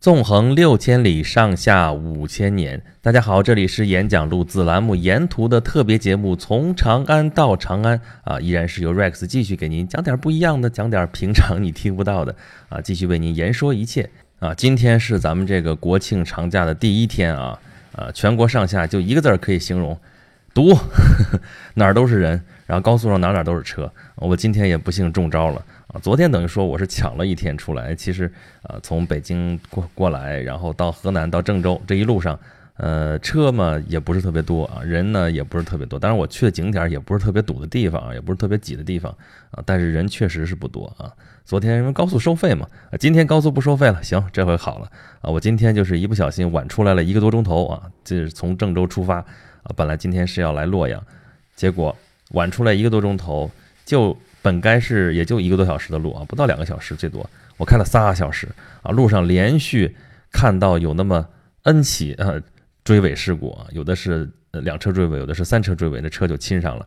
纵横六千里，上下五千年。大家好，这里是演讲录子栏目沿途的特别节目，从长安到长安啊，依然是由 Rex 继续给您讲点不一样的，讲点平常你听不到的啊，继续为您言说一切啊。今天是咱们这个国庆长假的第一天啊啊，全国上下就一个字儿可以形容，堵，哪儿都是人，然后高速上哪哪都是车。我今天也不幸中招了。啊，昨天等于说我是抢了一天出来，其实，呃，从北京过过来，然后到河南到郑州这一路上，呃，车嘛也不是特别多啊，人呢也不是特别多，当然我去的景点也不是特别堵的地方，也不是特别挤的地方啊，但是人确实是不多啊。昨天因为高速收费嘛，今天高速不收费了，行，这回好了啊。我今天就是一不小心晚出来了一个多钟头啊，这是从郑州出发啊，本来今天是要来洛阳，结果晚出来一个多钟头就。本该是也就一个多小时的路啊，不到两个小时最多。我开了仨小时啊，路上连续看到有那么 N 起呃追尾事故啊，有的是两车追尾，有的是三车追尾，那车就亲上了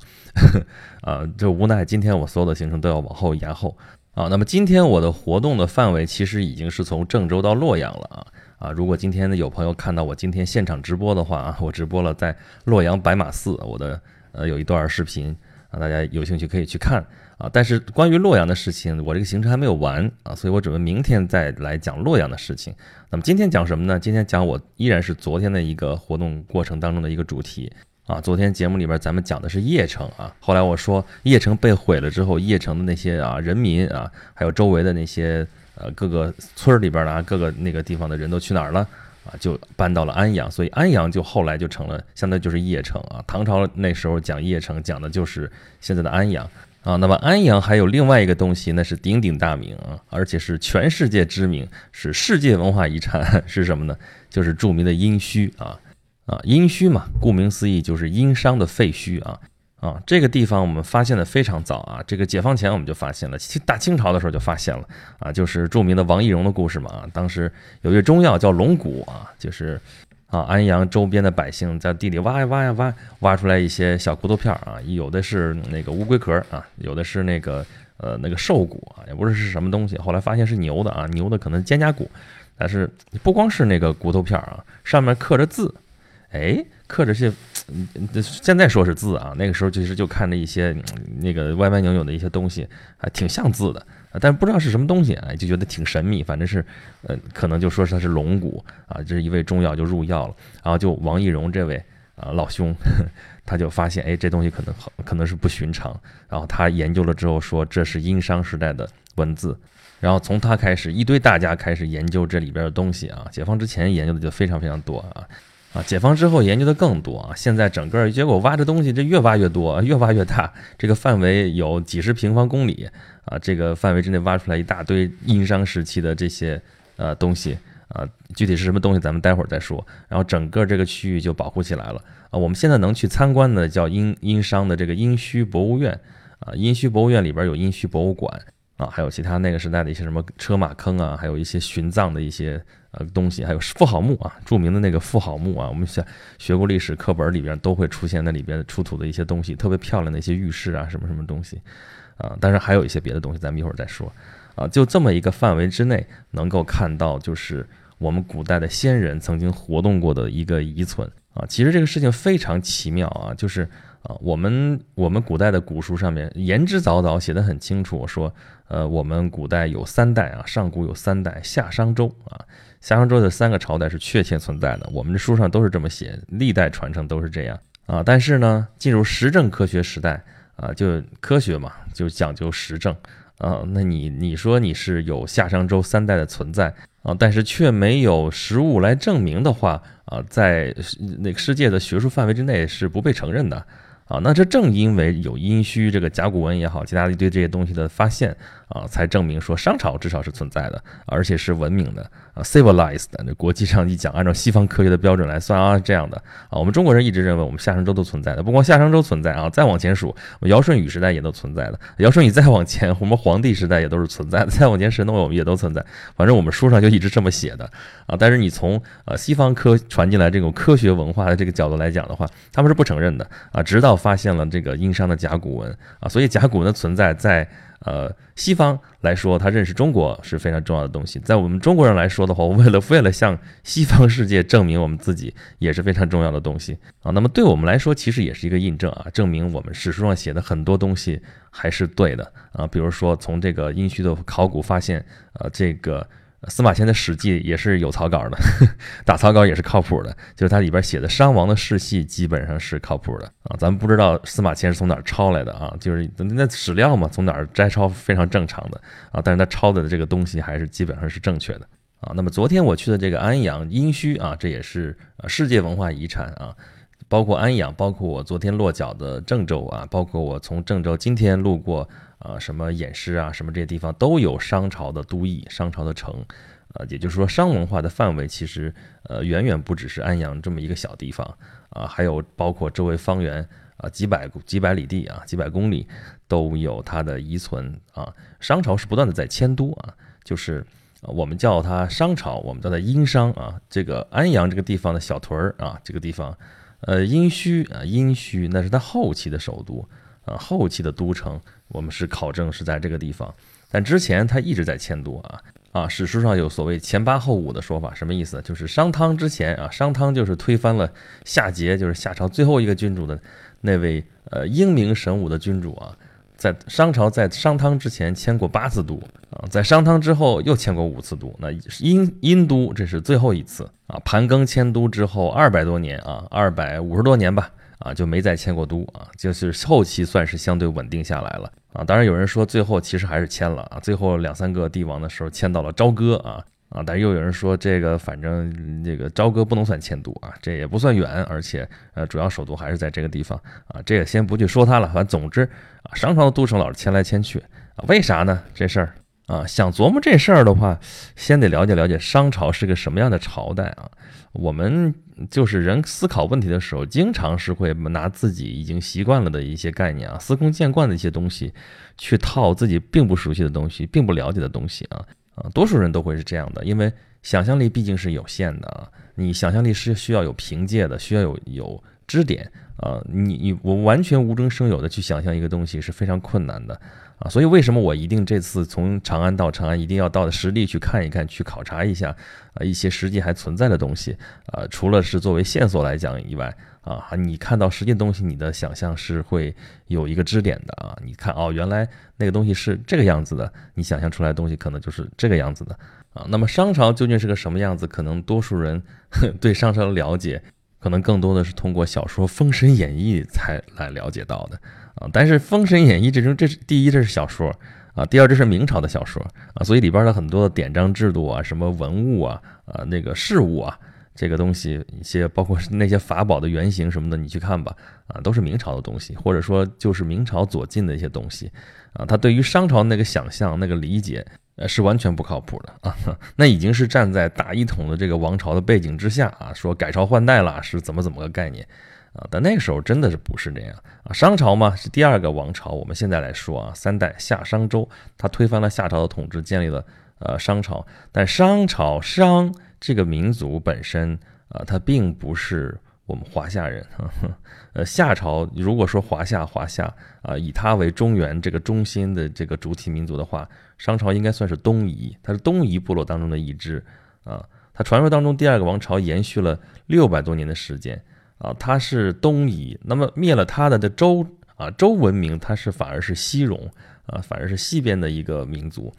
啊。就无奈今天我所有的行程都要往后延后啊。那么今天我的活动的范围其实已经是从郑州到洛阳了啊啊。如果今天呢有朋友看到我今天现场直播的话啊，我直播了在洛阳白马寺，我的呃有一段视频啊，大家有兴趣可以去看。啊，但是关于洛阳的事情，我这个行程还没有完啊，所以我准备明天再来讲洛阳的事情。那么今天讲什么呢？今天讲我依然是昨天的一个活动过程当中的一个主题啊。昨天节目里边咱们讲的是邺城啊，后来我说邺城被毁了之后，邺城的那些啊人民啊，还有周围的那些呃各个村儿里边的啊各个那个地方的人都去哪儿了啊？就搬到了安阳，所以安阳就后来就成了，相当于就是邺城啊。唐朝那时候讲邺城，讲的就是现在的安阳。啊，那么安阳还有另外一个东西，那是鼎鼎大名啊，而且是全世界知名，是世界文化遗产，是什么呢？就是著名的殷墟啊啊，殷墟嘛，顾名思义就是殷商的废墟啊啊，这个地方我们发现的非常早啊，这个解放前我们就发现了，大清朝的时候就发现了啊，就是著名的王懿荣的故事嘛啊，当时有一个中药叫龙骨啊，就是。啊，安阳周边的百姓在地里挖呀挖呀挖，挖出来一些小骨头片儿啊，有的是那个乌龟壳啊，有的是那个呃那个兽骨啊，也不知是什么东西。后来发现是牛的啊，牛的可能肩胛骨，但是不光是那个骨头片儿啊，上面刻着字，哎，刻着些，现在说是字啊，那个时候其实就看着一些那个歪歪扭扭的一些东西，还挺像字的。但是不知道是什么东西啊，就觉得挺神秘。反正是，呃，可能就说是它是龙骨啊，这是一味中药就入药了。然后就王懿荣这位啊老兄，他就发现哎这东西可能好可能是不寻常。然后他研究了之后说这是殷商时代的文字。然后从他开始，一堆大家开始研究这里边的东西啊。解放之前研究的就非常非常多啊。啊，解放之后研究的更多啊！现在整个结果挖这东西，这越挖越多，越挖越大，这个范围有几十平方公里啊！这个范围之内挖出来一大堆殷商时期的这些呃东西啊，具体是什么东西，咱们待会儿再说。然后整个这个区域就保护起来了啊！我们现在能去参观的叫殷殷商的这个殷墟博物院啊，殷墟博物院里边有殷墟博物馆啊，还有其他那个时代的一些什么车马坑啊，还有一些殉葬的一些。呃，东西还有妇好墓啊，著名的那个妇好墓啊，我们学学过历史课本里边都会出现那里边出土的一些东西，特别漂亮的一些玉饰啊，什么什么东西啊，当然还有一些别的东西，咱们一会儿再说啊。就这么一个范围之内，能够看到就是我们古代的先人曾经活动过的一个遗存啊。其实这个事情非常奇妙啊，就是啊，我们我们古代的古书上面言之凿凿写的很清楚，说呃，我们古代有三代啊，上古有三代，夏商周啊。夏商周的三个朝代是确切存在的，我们的书上都是这么写，历代传承都是这样啊。但是呢，进入实证科学时代啊，就科学嘛，就讲究实证啊。那你你说你是有夏商周三代的存在啊，但是却没有实物来证明的话啊，在那个世界的学术范围之内是不被承认的。啊，那这正因为有殷墟这个甲骨文也好，其他一堆这些东西的发现啊，才证明说商朝至少是存在的，而且是文明的啊，civilized。那国际上一讲，按照西方科学的标准来算啊，这样的啊，我们中国人一直认为我们夏商周都存在的，不光夏商周存在啊，再往前数，尧舜禹时代也都存在的，尧舜禹再往前，我们黄帝时代也都是存在的，再往前神农我们也都存在，反正我们书上就一直这么写的啊。但是你从呃西方科传进来这种科学文化的这个角度来讲的话，他们是不承认的啊，直到。发现了这个殷商的甲骨文啊，所以甲骨文的存在在呃，西方来说，他认识中国是非常重要的东西。在我们中国人来说的话，为了为了向西方世界证明我们自己，也是非常重要的东西啊。那么对我们来说，其实也是一个印证啊，证明我们史书上写的很多东西还是对的啊。比如说，从这个殷墟的考古发现，呃，这个。司马迁的《史记》也是有草稿的，打草稿也是靠谱的，就是它里边写的商王的世系基本上是靠谱的啊。咱们不知道司马迁是从哪儿抄来的啊，就是那史料嘛，从哪儿摘抄非常正常的啊。但是他抄的这个东西还是基本上是正确的啊。那么昨天我去的这个安阳殷墟啊，这也是世界文化遗产啊，包括安阳，包括我昨天落脚的郑州啊，包括我从郑州今天路过。啊，什么偃师啊，什么这些地方都有商朝的都邑、商朝的城，啊，也就是说，商文化的范围其实呃远远不只是安阳这么一个小地方啊，还有包括周围方圆啊几百几百里地啊几百公里都有它的遗存啊。商朝是不断的在迁都啊，就是我们叫它商朝，我们叫它殷商啊。这个安阳这个地方的小屯儿啊，这个地方，呃，殷墟啊，殷墟那是它后期的首都。啊，后期的都城，我们是考证是在这个地方，但之前他一直在迁都啊啊，史书上有所谓前八后五的说法，什么意思？就是商汤之前啊，商汤就是推翻了夏桀，就是夏朝最后一个君主的那位呃英明神武的君主啊，在商朝在商汤之前迁过八次都啊，在商汤之后又迁过五次都，那殷殷都这是最后一次啊，盘庚迁都之后二百多年啊，二百五十多年吧。啊，就没再迁过都啊，就是后期算是相对稳定下来了啊。当然有人说最后其实还是迁了啊，最后两三个帝王的时候迁到了朝歌啊啊，但又有人说这个反正这个朝歌不能算迁都啊，这也不算远，而且呃主要首都还是在这个地方啊，这个先不去说它了。反正总之啊，商朝的都城老是迁来迁去啊，为啥呢？这事儿啊，想琢磨这事儿的话，先得了解了解商朝是个什么样的朝代啊。我们就是人思考问题的时候，经常是会拿自己已经习惯了的一些概念啊，司空见惯的一些东西，去套自己并不熟悉的东西，并不了解的东西啊啊，多数人都会是这样的，因为想象力毕竟是有限的啊，你想象力是需要有凭借的，需要有有支点啊，你你我完全无中生有的去想象一个东西是非常困难的。啊，所以为什么我一定这次从长安到长安，一定要到实地去看一看，去考察一下啊一些实际还存在的东西啊，除了是作为线索来讲以外啊，你看到实际东西，你的想象是会有一个支点的啊。你看哦，原来那个东西是这个样子的，你想象出来的东西可能就是这个样子的啊。那么商朝究竟是个什么样子？可能多数人 对商朝的了解，可能更多的是通过小说《封神演义》才来了解到的。啊，但是《封神演义》这种，这是第一，这是小说啊；第二，这是明朝的小说啊，所以里边的很多的典章制度啊，什么文物啊，啊，那个事物啊，这个东西，一些包括那些法宝的原型什么的，你去看吧，啊，都是明朝的东西，或者说就是明朝左近的一些东西啊。他对于商朝那个想象、那个理解，呃，是完全不靠谱的啊。那已经是站在大一统的这个王朝的背景之下啊，说改朝换代了是怎么怎么个概念。啊，但那个时候真的是不是这样啊？商朝嘛是第二个王朝，我们现在来说啊，三代夏商周，他推翻了夏朝的统治，建立了呃商朝。但商朝商这个民族本身啊，它并不是我们华夏人。呃，夏朝如果说华夏华夏啊，以它为中原这个中心的这个主体民族的话，商朝应该算是东夷，它是东夷部落当中的一支啊。它传说当中第二个王朝延续了六百多年的时间。啊，它是东夷，那么灭了它的的周啊，周文明，它是反而是西戎啊，反而是西边的一个民族，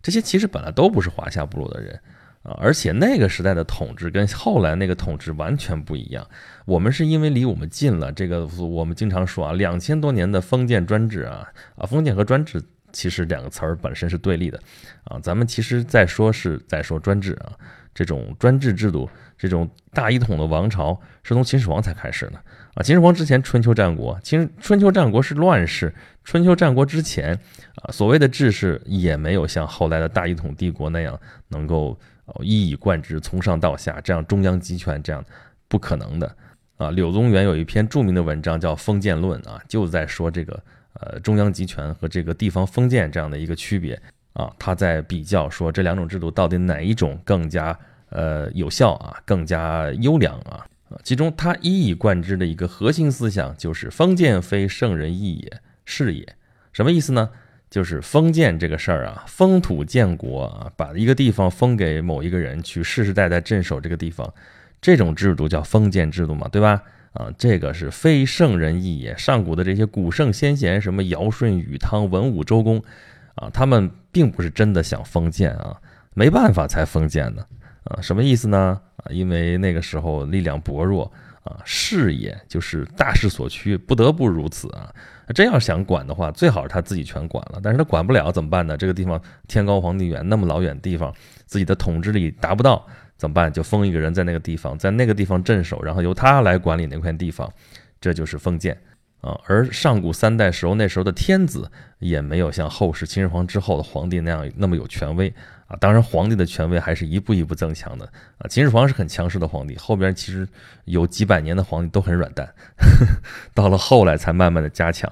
这些其实本来都不是华夏部落的人啊，而且那个时代的统治跟后来那个统治完全不一样。我们是因为离我们近了，这个我们经常说啊，两千多年的封建专制啊啊，封建和专制其实两个词儿本身是对立的啊，咱们其实在说是在说专制啊。这种专制制度，这种大一统的王朝是从秦始皇才开始的啊！秦始皇之前，春秋战国，秦春秋战国是乱世。春秋战国之前啊，所谓的治世也没有像后来的大一统帝国那样能够一以贯之，从上到下这样中央集权，这样不可能的啊！柳宗元有一篇著名的文章叫《封建论》啊，就在说这个呃中央集权和这个地方封建这样的一个区别。啊，他在比较说这两种制度到底哪一种更加呃有效啊，更加优良啊？其中他一以贯之的一个核心思想就是“封建非圣人意也，是也”。什么意思呢？就是封建这个事儿啊，封土建国啊，把一个地方封给某一个人去世世代代镇守这个地方，这种制度叫封建制度嘛，对吧？啊，这个是非圣人意也。上古的这些古圣先贤，什么尧舜禹汤文武周公，啊，他们并不是真的想封建啊，没办法才封建的啊。什么意思呢？啊，因为那个时候力量薄弱啊，势也就是大势所趋，不得不如此啊。真要想管的话，最好是他自己全管了。但是他管不了怎么办呢？这个地方天高皇帝远，那么老远地方，自己的统治力达不到。怎么办？就封一个人在那个地方，在那个地方镇守，然后由他来管理那块地方，这就是封建啊。而上古三代时候，那时候的天子也没有像后世秦始皇之后的皇帝那样那么有权威啊。当然，皇帝的权威还是一步一步增强的啊。秦始皇是很强势的皇帝，后边其实有几百年的皇帝都很软蛋，到了后来才慢慢的加强。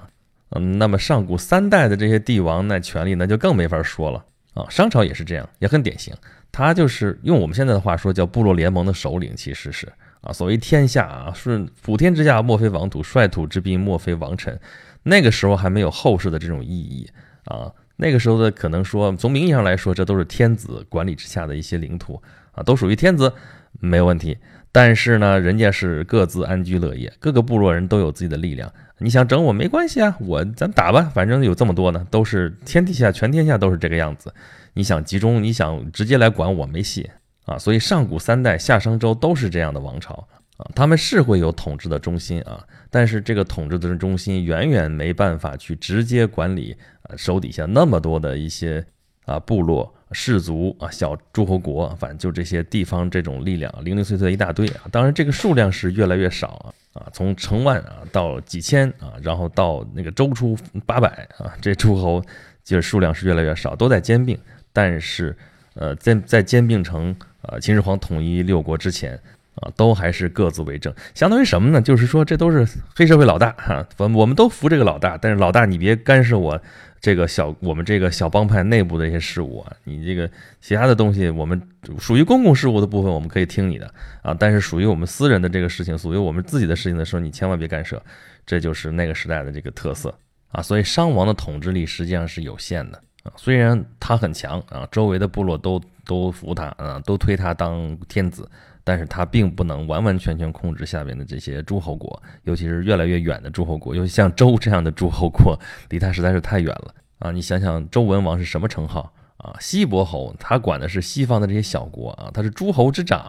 嗯，那么上古三代的这些帝王，那权力那就更没法说了啊。商朝也是这样，也很典型。他就是用我们现在的话说，叫部落联盟的首领，其实是啊，所谓天下啊，是普天之下莫非王土，率土之滨莫非王臣。那个时候还没有后世的这种意义啊，那个时候的可能说，从名义上来说，这都是天子管理之下的一些领土啊，都属于天子，没有问题。但是呢，人家是各自安居乐业，各个部落人都有自己的力量。你想整我没关系啊，我咱打吧，反正有这么多呢，都是天底下全天下都是这个样子。你想集中，你想直接来管我没戏啊！所以上古三代夏商周都是这样的王朝啊，他们是会有统治的中心啊，但是这个统治的中心远远没办法去直接管理啊手底下那么多的一些啊部落氏族啊小诸侯国，反正就这些地方这种力量零零碎碎一大堆啊。当然这个数量是越来越少啊啊，从成万啊到几千啊，然后到那个周初八百啊，这诸侯就是数量是越来越少，都在兼并。但是，呃，在在兼并成呃秦始皇统一六国之前啊，都还是各自为政，相当于什么呢？就是说这都是黑社会老大哈，我我们都服这个老大，但是老大你别干涉我这个小我们这个小帮派内部的一些事务啊，你这个其他的东西我们属于公共事务的部分我们可以听你的啊，但是属于我们私人的这个事情，属于我们自己的事情的时候，你千万别干涉，这就是那个时代的这个特色啊，所以商王的统治力实际上是有限的。虽然他很强啊，周围的部落都都服他啊，都推他当天子，但是他并不能完完全全控制下面的这些诸侯国，尤其是越来越远的诸侯国，尤其像周这样的诸侯国，离他实在是太远了啊！你想想，周文王是什么称号啊？西伯侯，他管的是西方的这些小国啊，他是诸侯之长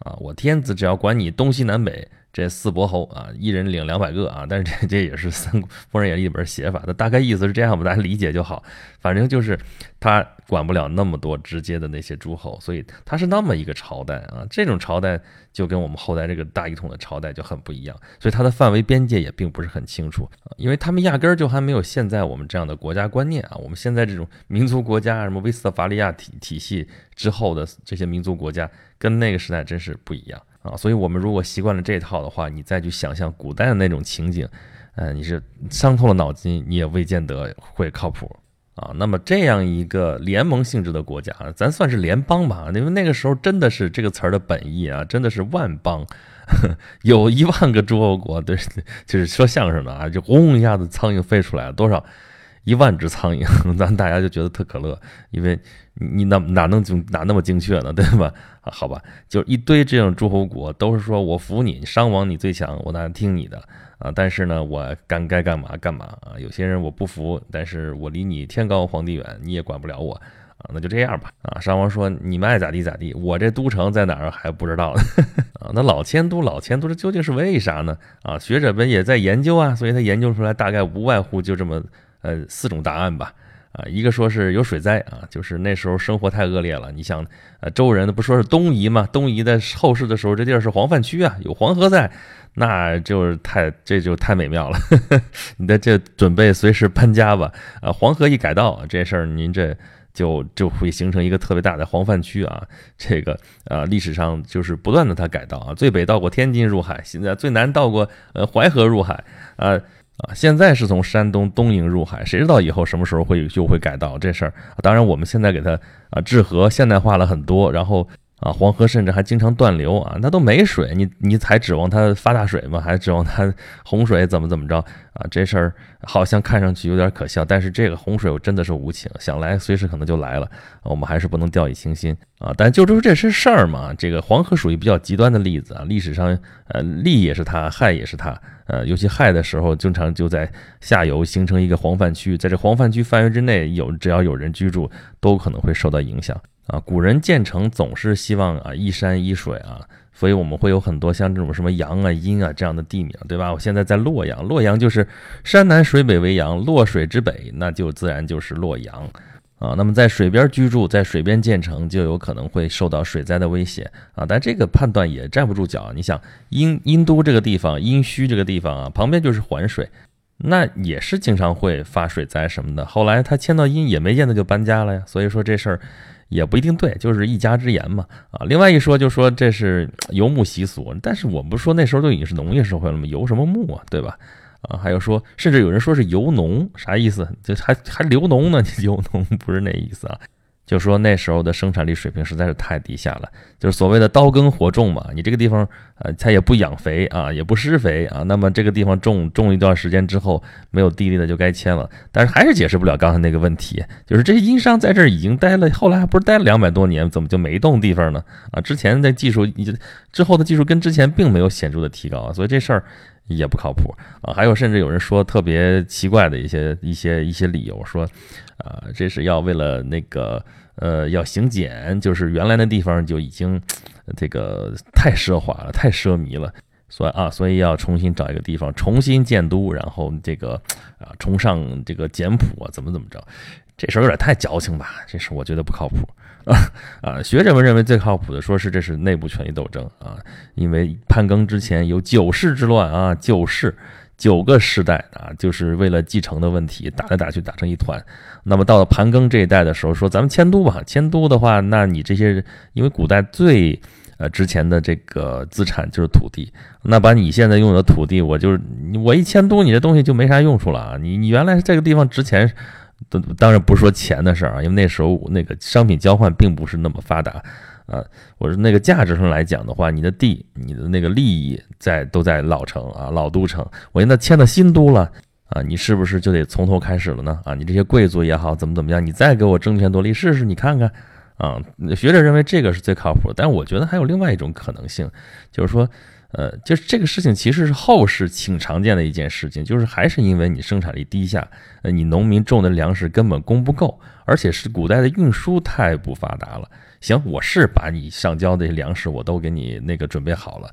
啊，我天子只要管你东西南北。这四伯侯啊，一人领两百个啊，但是这这也是《三国封神演义》里边写法，那大概意思是这样吧，大家理解就好。反正就是他管不了那么多直接的那些诸侯，所以他是那么一个朝代啊。这种朝代就跟我们后来这个大一统的朝代就很不一样，所以它的范围边界也并不是很清楚，因为他们压根儿就还没有现在我们这样的国家观念啊。我们现在这种民族国家，什么威斯特伐利亚体体系之后的这些民族国家，跟那个时代真是不一样。啊，所以我们如果习惯了这套的话，你再去想象古代的那种情景，呃，你是伤透了脑筋，你也未见得会靠谱啊。那么这样一个联盟性质的国家，咱算是联邦吧，因为那个时候真的是这个词儿的本意啊，真的是万邦，有一万个诸侯国，对，就是说相声的啊，就轰一下子苍蝇飞出来了，多少？一万只苍蝇，咱大家就觉得特可乐，因为你哪哪能精哪那么精确呢，对吧？啊，好吧，就一堆这样诸侯国，都是说我服你，商王你最强，我当然听你的啊。但是呢，我干该干嘛干嘛啊。有些人我不服，但是我离你天高皇帝远，你也管不了我啊。那就这样吧啊。商王说你们爱咋地咋地，我这都城在哪儿还不知道呢 啊。那老迁都老迁都这究竟是为啥呢？啊，学者们也在研究啊，所以他研究出来大概无外乎就这么。呃，四种答案吧，啊，一个说是有水灾啊，就是那时候生活太恶劣了。你想，呃，周人不说是东夷嘛？东夷在后世的时候，这地儿是黄泛区啊，有黄河在，那就是太这就太美妙了。你的这准备随时搬家吧，啊，黄河一改道，这事儿您这就就会形成一个特别大的黄泛区啊。这个啊，历史上就是不断的它改道啊，最北到过天津入海，现在最南到过呃淮河入海啊。啊，现在是从山东东营入海，谁知道以后什么时候会就会改道这事儿？当然，我们现在给它啊治河现代化了很多，然后啊，黄河甚至还经常断流啊，那都没水，你你还指望它发大水吗？还指望它 洪水怎么怎么着啊？这事儿好像看上去有点可笑，但是这个洪水我真的是无情，想来随时可能就来了，我们还是不能掉以轻心啊。但就说这是事儿嘛，这个黄河属于比较极端的例子啊，历史上呃利也是它，害也是它，呃，尤其害的时候，经常就在下游形成一个黄泛区，在这黄泛区范围之内有只要有人居住，都可能会受到影响。啊，古人建城总是希望啊依山依水啊，所以我们会有很多像这种什么阳啊、阴啊这样的地名，对吧？我现在在洛阳，洛阳就是山南水北为阳，洛水之北，那就自然就是洛阳啊。那么在水边居住，在水边建成，就有可能会受到水灾的威胁啊。但这个判断也站不住脚，你想殷殷都这个地方，殷墟这个地方啊，旁边就是环水，那也是经常会发水灾什么的。后来他迁到殷，也没见他就搬家了呀。所以说这事儿。也不一定对，就是一家之言嘛啊。另外一说就说这是 游牧习俗，但是我们不说那时候都已经是农业社会了吗？游什么牧啊，对吧？啊，还有说，甚至有人说是游农，啥意思？就还还流农呢？游农不是那意思啊。就说那时候的生产力水平实在是太低下了，就是所谓的刀耕火种嘛。你这个地方，呃，它也不养肥啊，也不施肥啊。那么这个地方种种一段时间之后，没有地力的就该迁了。但是还是解释不了刚才那个问题，就是这些殷商在这儿已经待了，后来还不是待了两百多年，怎么就没动地方呢？啊，之前的技术，之后的技术跟之前并没有显著的提高啊，所以这事儿也不靠谱啊。还有甚至有人说特别奇怪的一些一些一些理由，说，啊，这是要为了那个。呃，要行简，就是原来那地方就已经这个太奢华了，太奢靡了，所以啊，所以要重新找一个地方重新建都，然后这个啊崇尚这个简朴啊，怎么怎么着，这事儿有点太矫情吧？这事我觉得不靠谱啊啊！学者们认为最靠谱的，说是这是内部权力斗争啊，因为潘庚之前有九世之乱啊，九世。九个世代啊，就是为了继承的问题打来打去打成一团。那么到了盘庚这一代的时候，说咱们迁都吧。迁都的话，那你这些因为古代最呃值钱的这个资产就是土地，那把你现在拥有的土地，我就是我一迁都，你这东西就没啥用处了啊。你你原来这个地方值钱，当然不是说钱的事儿啊，因为那时候那个商品交换并不是那么发达。啊，我说那个价值上来讲的话，你的地，你的那个利益在都在老城啊，老都城。我现在迁到新都了啊，你是不是就得从头开始了呢？啊，你这些贵族也好，怎么怎么样，你再给我争权夺利试试，你看看啊。学者认为这个是最靠谱，但我觉得还有另外一种可能性，就是说，呃，就是这个事情其实是后世挺常见的一件事情，就是还是因为你生产力低下，呃，你农民种的粮食根本供不够，而且是古代的运输太不发达了。行，我是把你上交的粮食我都给你那个准备好了，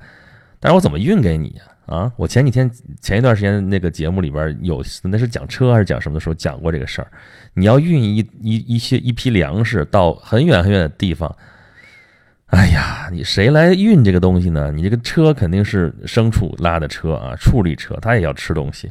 但是我怎么运给你呀？啊，我前几天前一段时间那个节目里边有，那是讲车还是讲什么的时候讲过这个事儿。你要运一一一些一批粮食到很远很远的地方，哎呀，你谁来运这个东西呢？你这个车肯定是牲畜拉的车啊，畜力车，它也要吃东西。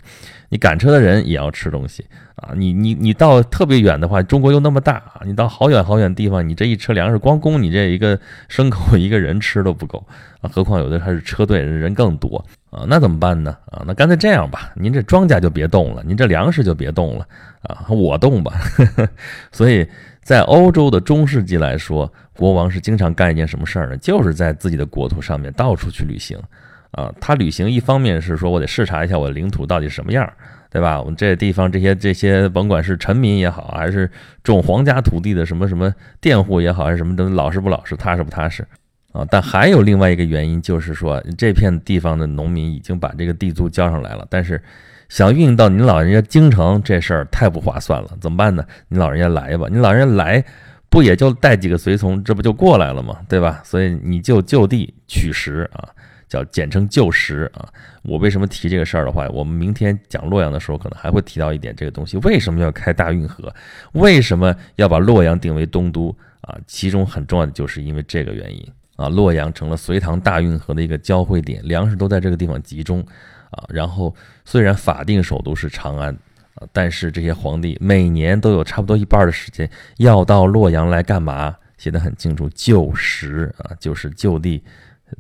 你赶车的人也要吃东西啊！你你你到特别远的话，中国又那么大啊！你到好远好远的地方，你这一车粮食光供你这一个牲口一个人吃都不够啊！何况有的还是车队，人更多啊！那怎么办呢？啊，那干脆这样吧，您这庄稼就别动了，您这粮食就别动了啊！我动吧。所以在欧洲的中世纪来说，国王是经常干一件什么事儿呢？就是在自己的国土上面到处去旅行。啊，他旅行一方面是说我得视察一下我的领土到底什么样，对吧？我们这地方这些这些，甭管是臣民也好，还是种皇家土地的什么什么佃户也好，还是什么的，老实不老实，踏实不踏实啊？但还有另外一个原因，就是说这片地方的农民已经把这个地租交上来了，但是想运到您老人家京城这事儿太不划算了，怎么办呢？您老人家来吧，您老人家来不也就带几个随从，这不就过来了吗？对吧？所以你就就地取食啊。叫简称就食啊，我为什么提这个事儿的话，我们明天讲洛阳的时候可能还会提到一点这个东西。为什么要开大运河？为什么要把洛阳定为东都啊？其中很重要的就是因为这个原因啊，洛阳成了隋唐大运河的一个交汇点，粮食都在这个地方集中啊。然后虽然法定首都是长安啊，但是这些皇帝每年都有差不多一半的时间要到洛阳来干嘛？写的很清楚，就食啊，就是就地。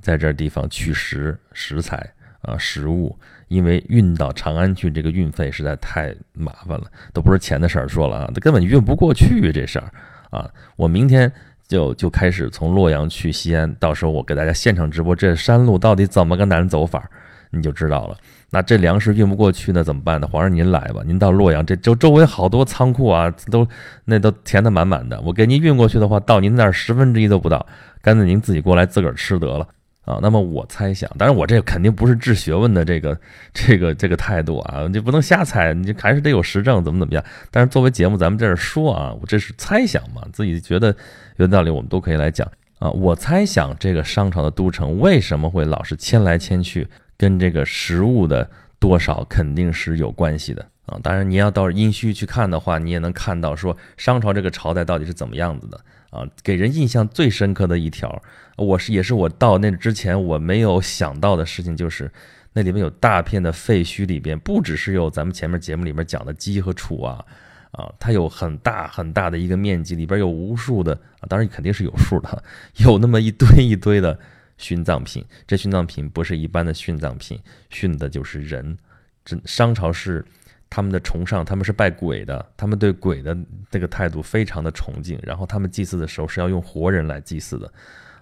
在这地方取食食材啊食物，因为运到长安去，这个运费实在太麻烦了，都不是钱的事儿。说了啊，他根本运不过去这事儿啊。我明天就就开始从洛阳去西安，到时候我给大家现场直播这山路到底怎么个难走法，你就知道了。那这粮食运不过去，那怎么办呢？皇上您来吧，您到洛阳这周周围好多仓库啊，都那都填得满满的。我给您运过去的话，到您那儿十分之一都不到，干脆您自己过来自个儿吃得了啊。那么我猜想，当然我这肯定不是治学问的这个这个这个态度啊，你不能瞎猜，你还是得有实证，怎么怎么样。但是作为节目，咱们在这儿说啊，我这是猜想嘛，自己觉得有道理，我们都可以来讲啊。我猜想这个商朝的都城为什么会老是迁来迁去？跟这个食物的多少肯定是有关系的啊！当然，你要到殷墟去看的话，你也能看到说商朝这个朝代到底是怎么样子的啊！给人印象最深刻的一条，我是也是我到那之前我没有想到的事情，就是那里面有大片的废墟，里边不只是有咱们前面节目里面讲的鸡和楚啊啊，它有很大很大的一个面积，里边有无数的啊，当然肯定是有数的，有那么一堆一堆的。殉葬品，这殉葬品不是一般的殉葬品，殉的就是人。这商朝是他们的崇尚，他们是拜鬼的，他们对鬼的这个态度非常的崇敬。然后他们祭祀的时候是要用活人来祭祀的。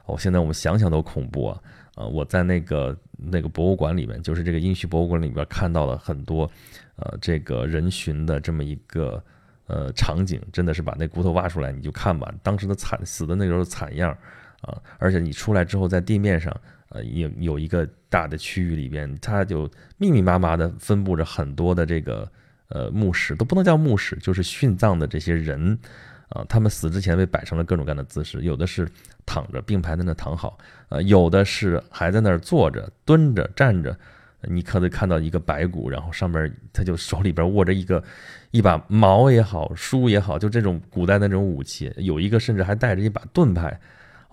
哦，现在我们想想都恐怖啊！啊，我在那个那个博物馆里面，就是这个殷墟博物馆里边看到了很多，呃，这个人殉的这么一个呃场景，真的是把那骨头挖出来你就看吧，当时的惨死的那时候惨样。啊，而且你出来之后，在地面上，呃，有有一个大的区域里边，它就密密麻麻的分布着很多的这个呃墓室，都不能叫墓室，就是殉葬的这些人，啊，他们死之前被摆成了各种各样的姿势，有的是躺着并排在那躺好，呃，有的是还在那儿坐着、蹲着、站着，你可能看到一个白骨，然后上面他就手里边握着一个一把矛也好，书也好，就这种古代的那种武器，有一个甚至还带着一把盾牌。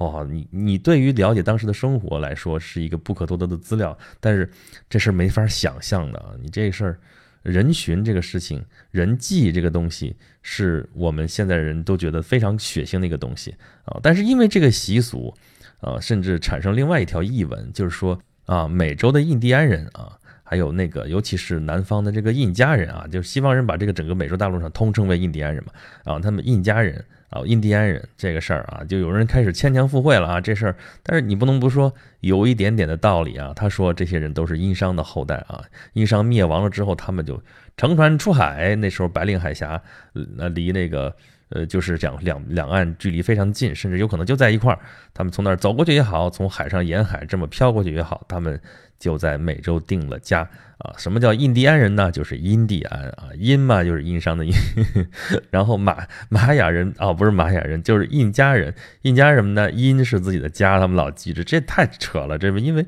哦，你你对于了解当时的生活来说是一个不可多得的资料，但是这事儿没法想象的啊！你这事儿，人寻这个事情，人祭这个东西，是我们现在人都觉得非常血腥的一个东西啊！但是因为这个习俗，啊，甚至产生另外一条译文，就是说啊，美洲的印第安人啊，还有那个尤其是南方的这个印加人啊，就是西方人把这个整个美洲大陆上通称为印第安人嘛，啊，他们印加人。啊，印第安人这个事儿啊，就有人开始牵强附会了啊，这事儿，但是你不能不说有一点点的道理啊。他说这些人都是殷商的后代啊，殷商灭亡了之后，他们就乘船出海，那时候白令海峡，那，离那个呃，就是讲两两岸距离非常近，甚至有可能就在一块儿，他们从那儿走过去也好，从海上沿海这么飘过去也好，他们就在美洲定了家。啊，什么叫印第安人呢？就是印第安啊，印嘛就是殷商的印，然后玛玛雅人啊，不是玛雅人，就是印加人。印加什么呢？印是自己的家，他们老记着，这太扯了。这不因为，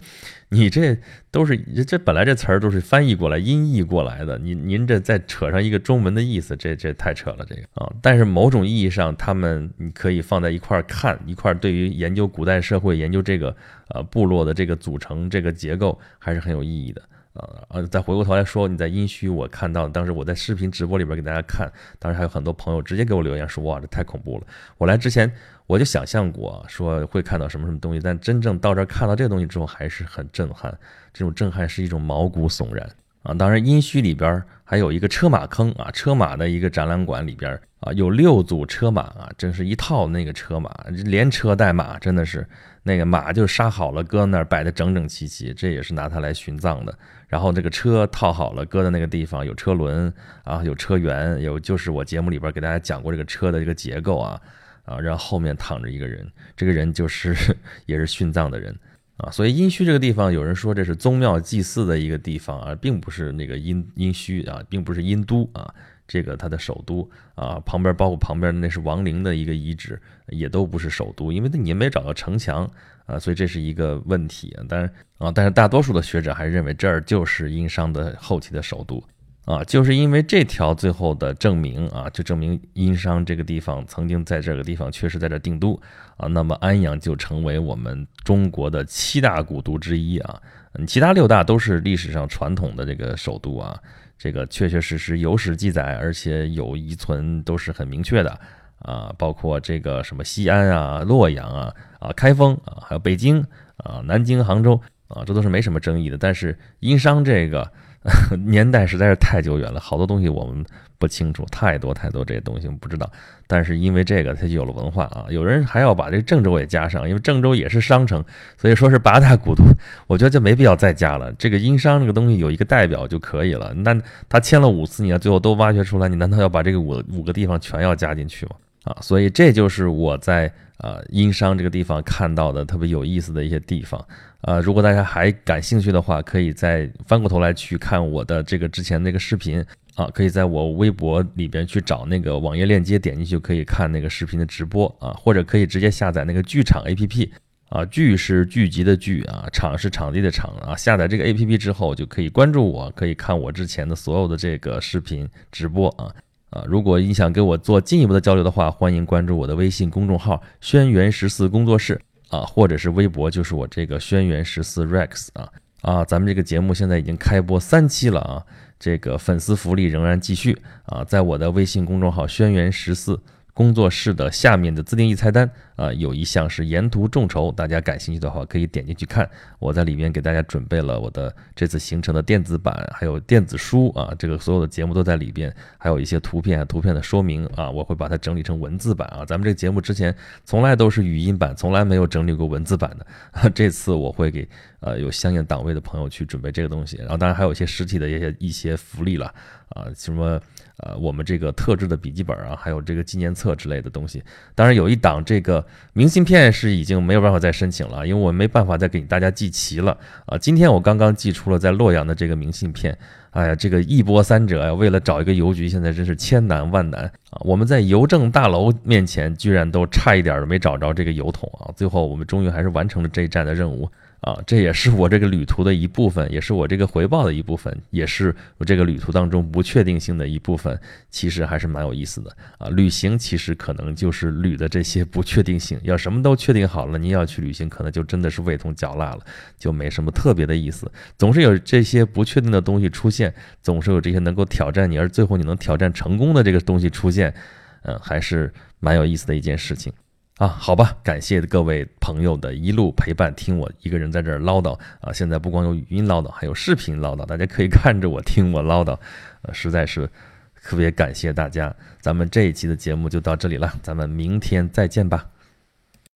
你这都是这本来这词儿都是翻译过来音译过来的，您您这再扯上一个中文的意思，这这太扯了这个啊。但是某种意义上，他们你可以放在一块儿看，一块儿对于研究古代社会、研究这个呃部落的这个组成、这个结构还是很有意义的。呃呃，再回过头来说，你在阴虚，我看到当时我在视频直播里边给大家看，当时还有很多朋友直接给我留言说，哇，这太恐怖了。我来之前我就想象过说会看到什么什么东西，但真正到这儿看到这个东西之后，还是很震撼。这种震撼是一种毛骨悚然啊。当然，阴虚里边还有一个车马坑啊，车马的一个展览馆里边啊，有六组车马啊，真是一套那个车马，连车带马，真的是。那个马就杀好了，搁那儿摆的整整齐齐，这也是拿它来殉葬的。然后这个车套好了，搁在那个地方，有车轮啊，有车辕，有就是我节目里边给大家讲过这个车的这个结构啊啊，然后后面躺着一个人，这个人就是 也是殉葬的人啊。所以殷墟这个地方，有人说这是宗庙祭祀的一个地方啊，并不是那个殷殷墟啊，并不是殷都啊。这个它的首都啊，旁边包括旁边那是王陵的一个遗址，也都不是首都，因为那你也没找到城墙啊，所以这是一个问题。但是啊，但是大多数的学者还认为这儿就是殷商的后期的首都啊，就是因为这条最后的证明啊，就证明殷商这个地方曾经在这个地方确实在这定都啊，那么安阳就成为我们中国的七大古都之一啊，嗯，其他六大都是历史上传统的这个首都啊。这个确确实实有史记载，而且有遗存，都是很明确的啊。包括这个什么西安啊、洛阳啊、啊开封啊，还有北京啊、南京、杭州啊，这都是没什么争议的。但是殷商这个 年代实在是太久远了，好多东西我们不清楚，太多太多这些东西不知道。但是因为这个，它就有了文化啊。有人还要把这郑州也加上，因为郑州也是商城，所以说是八大古都。我觉得就没必要再加了。这个殷商这个东西有一个代表就可以了。那他签了五次，你要最后都挖掘出来，你难道要把这个五五个地方全要加进去吗？啊，所以这就是我在呃殷商这个地方看到的特别有意思的一些地方。呃，如果大家还感兴趣的话，可以再翻过头来去看我的这个之前那个视频啊，可以在我微博里边去找那个网页链接，点进去就可以看那个视频的直播啊，或者可以直接下载那个剧场 APP 啊，剧是剧集的剧啊，场是场地的场啊，下载这个 APP 之后就可以关注我，可以看我之前的所有的这个视频直播啊啊，如果你想跟我做进一步的交流的话，欢迎关注我的微信公众号“轩辕十四工作室”。啊，或者是微博，就是我这个轩辕十四 Rex 啊啊，咱们这个节目现在已经开播三期了啊，这个粉丝福利仍然继续啊，在我的微信公众号轩辕十四。工作室的下面的自定义菜单啊，有一项是沿途众筹，大家感兴趣的话可以点进去看。我在里面给大家准备了我的这次行程的电子版，还有电子书啊，这个所有的节目都在里边，还有一些图片、图片的说明啊，我会把它整理成文字版啊。咱们这个节目之前从来都是语音版，从来没有整理过文字版的，这次我会给呃有相应档位的朋友去准备这个东西，然后当然还有一些实体的一些一些福利了啊，什么。呃，我们这个特制的笔记本啊，还有这个纪念册之类的东西，当然有一档这个明信片是已经没有办法再申请了，因为我没办法再给大家寄齐了啊。今天我刚刚寄出了在洛阳的这个明信片，哎呀，这个一波三折呀，为了找一个邮局，现在真是千难万难啊。我们在邮政大楼面前，居然都差一点没找着这个邮筒啊，最后我们终于还是完成了这一站的任务。啊，这也是我这个旅途的一部分，也是我这个回报的一部分，也是我这个旅途当中不确定性的一部分。其实还是蛮有意思的啊！旅行其实可能就是旅的这些不确定性。要什么都确定好了，你要去旅行，可能就真的是味同嚼蜡了，就没什么特别的意思。总是有这些不确定的东西出现，总是有这些能够挑战你，而最后你能挑战成功的这个东西出现，嗯，还是蛮有意思的一件事情。啊，好吧，感谢各位朋友的一路陪伴，听我一个人在这儿唠叨啊。现在不光有语音唠叨，还有视频唠叨，大家可以看着我听我唠叨，呃，实在是特别感谢大家。咱们这一期的节目就到这里了，咱们明天再见吧。